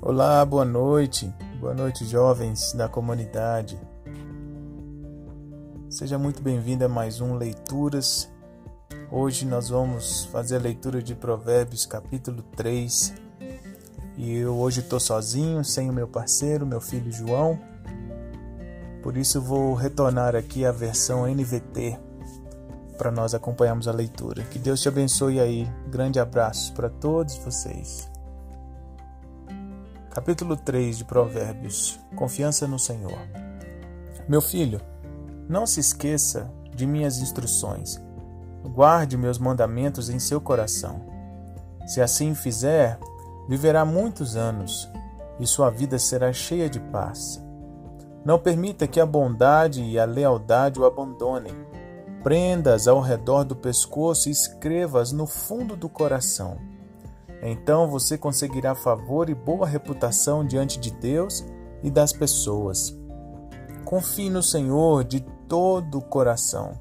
Olá, boa noite. Boa noite, jovens da comunidade. Seja muito bem-vindo a mais um Leituras. Hoje nós vamos fazer a leitura de Provérbios, capítulo 3. E eu hoje estou sozinho, sem o meu parceiro, meu filho João. Por isso vou retornar aqui a versão NVT para nós acompanharmos a leitura. Que Deus te abençoe aí. Grande abraço para todos vocês. Capítulo 3 de Provérbios Confiança no Senhor. Meu filho, não se esqueça de minhas instruções. Guarde meus mandamentos em seu coração. Se assim fizer, viverá muitos anos e sua vida será cheia de paz. Não permita que a bondade e a lealdade o abandonem. Prenda-as ao redor do pescoço e escreva-as no fundo do coração então você conseguirá favor e boa reputação diante de Deus e das pessoas. Confie no Senhor de todo o coração.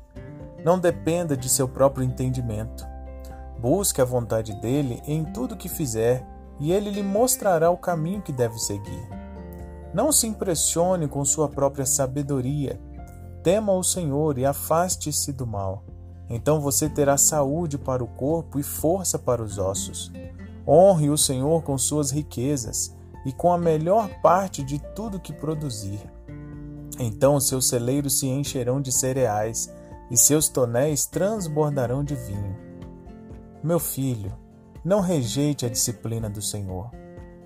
Não dependa de seu próprio entendimento. Busque a vontade dele em tudo que fizer e ele lhe mostrará o caminho que deve seguir. Não se impressione com sua própria sabedoria. Tema o Senhor e afaste-se do mal. Então você terá saúde para o corpo e força para os ossos. Honre o Senhor com suas riquezas e com a melhor parte de tudo que produzir. Então seus celeiros se encherão de cereais e seus tonéis transbordarão de vinho. Meu filho, não rejeite a disciplina do Senhor.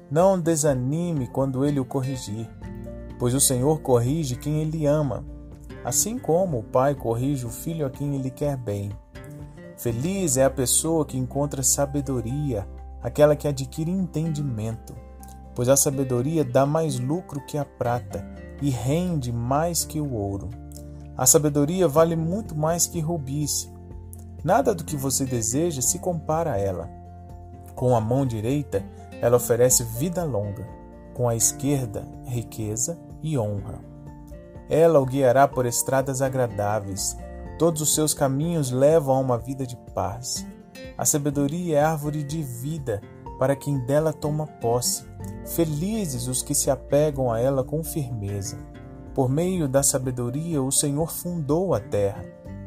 Não desanime quando ele o corrigir, pois o Senhor corrige quem ele ama, assim como o pai corrige o filho a quem ele quer bem. Feliz é a pessoa que encontra sabedoria aquela que adquire entendimento, pois a sabedoria dá mais lucro que a prata e rende mais que o ouro. A sabedoria vale muito mais que rubis. Nada do que você deseja se compara a ela. Com a mão direita, ela oferece vida longa, com a esquerda, riqueza e honra. Ela o guiará por estradas agradáveis, todos os seus caminhos levam a uma vida de paz. A sabedoria é árvore de vida para quem dela toma posse. Felizes os que se apegam a ela com firmeza. Por meio da sabedoria, o Senhor fundou a terra.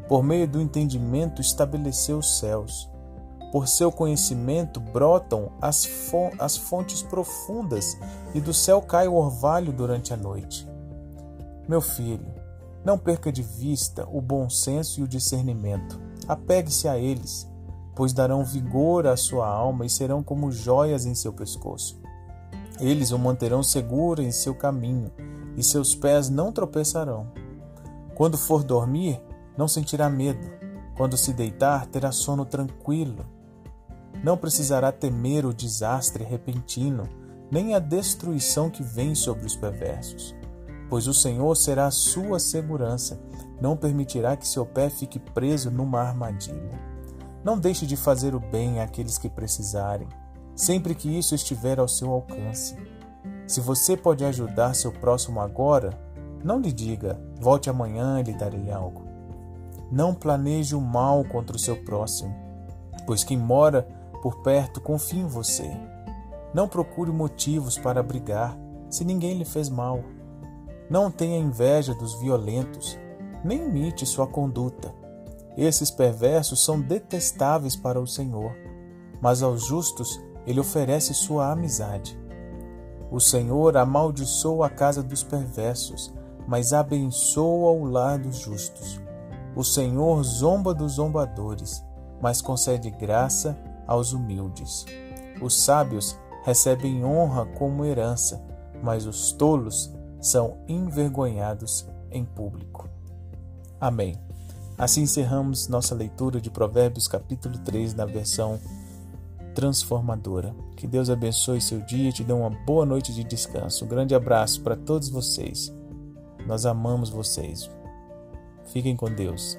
Por meio do entendimento, estabeleceu os céus. Por seu conhecimento brotam as, as fontes profundas, e do céu cai o orvalho durante a noite. Meu filho, não perca de vista o bom senso e o discernimento. Apegue-se a eles pois darão vigor à sua alma e serão como joias em seu pescoço. Eles o manterão seguro em seu caminho, e seus pés não tropeçarão. Quando for dormir, não sentirá medo. Quando se deitar, terá sono tranquilo. Não precisará temer o desastre repentino, nem a destruição que vem sobre os perversos. Pois o Senhor será a sua segurança, não permitirá que seu pé fique preso numa armadilha. Não deixe de fazer o bem àqueles que precisarem, sempre que isso estiver ao seu alcance. Se você pode ajudar seu próximo agora, não lhe diga, volte amanhã e lhe darei algo. Não planeje o mal contra o seu próximo, pois quem mora por perto confia em você. Não procure motivos para brigar, se ninguém lhe fez mal. Não tenha inveja dos violentos, nem imite sua conduta esses perversos são detestáveis para o Senhor, mas aos justos ele oferece sua amizade. O Senhor amaldiçoa a casa dos perversos, mas abençoa o lar dos justos. O Senhor zomba dos zombadores, mas concede graça aos humildes. Os sábios recebem honra como herança, mas os tolos são envergonhados em público. Amém. Assim encerramos nossa leitura de Provérbios capítulo 3 na versão transformadora. Que Deus abençoe seu dia e te dê uma boa noite de descanso. Um grande abraço para todos vocês. Nós amamos vocês. Fiquem com Deus.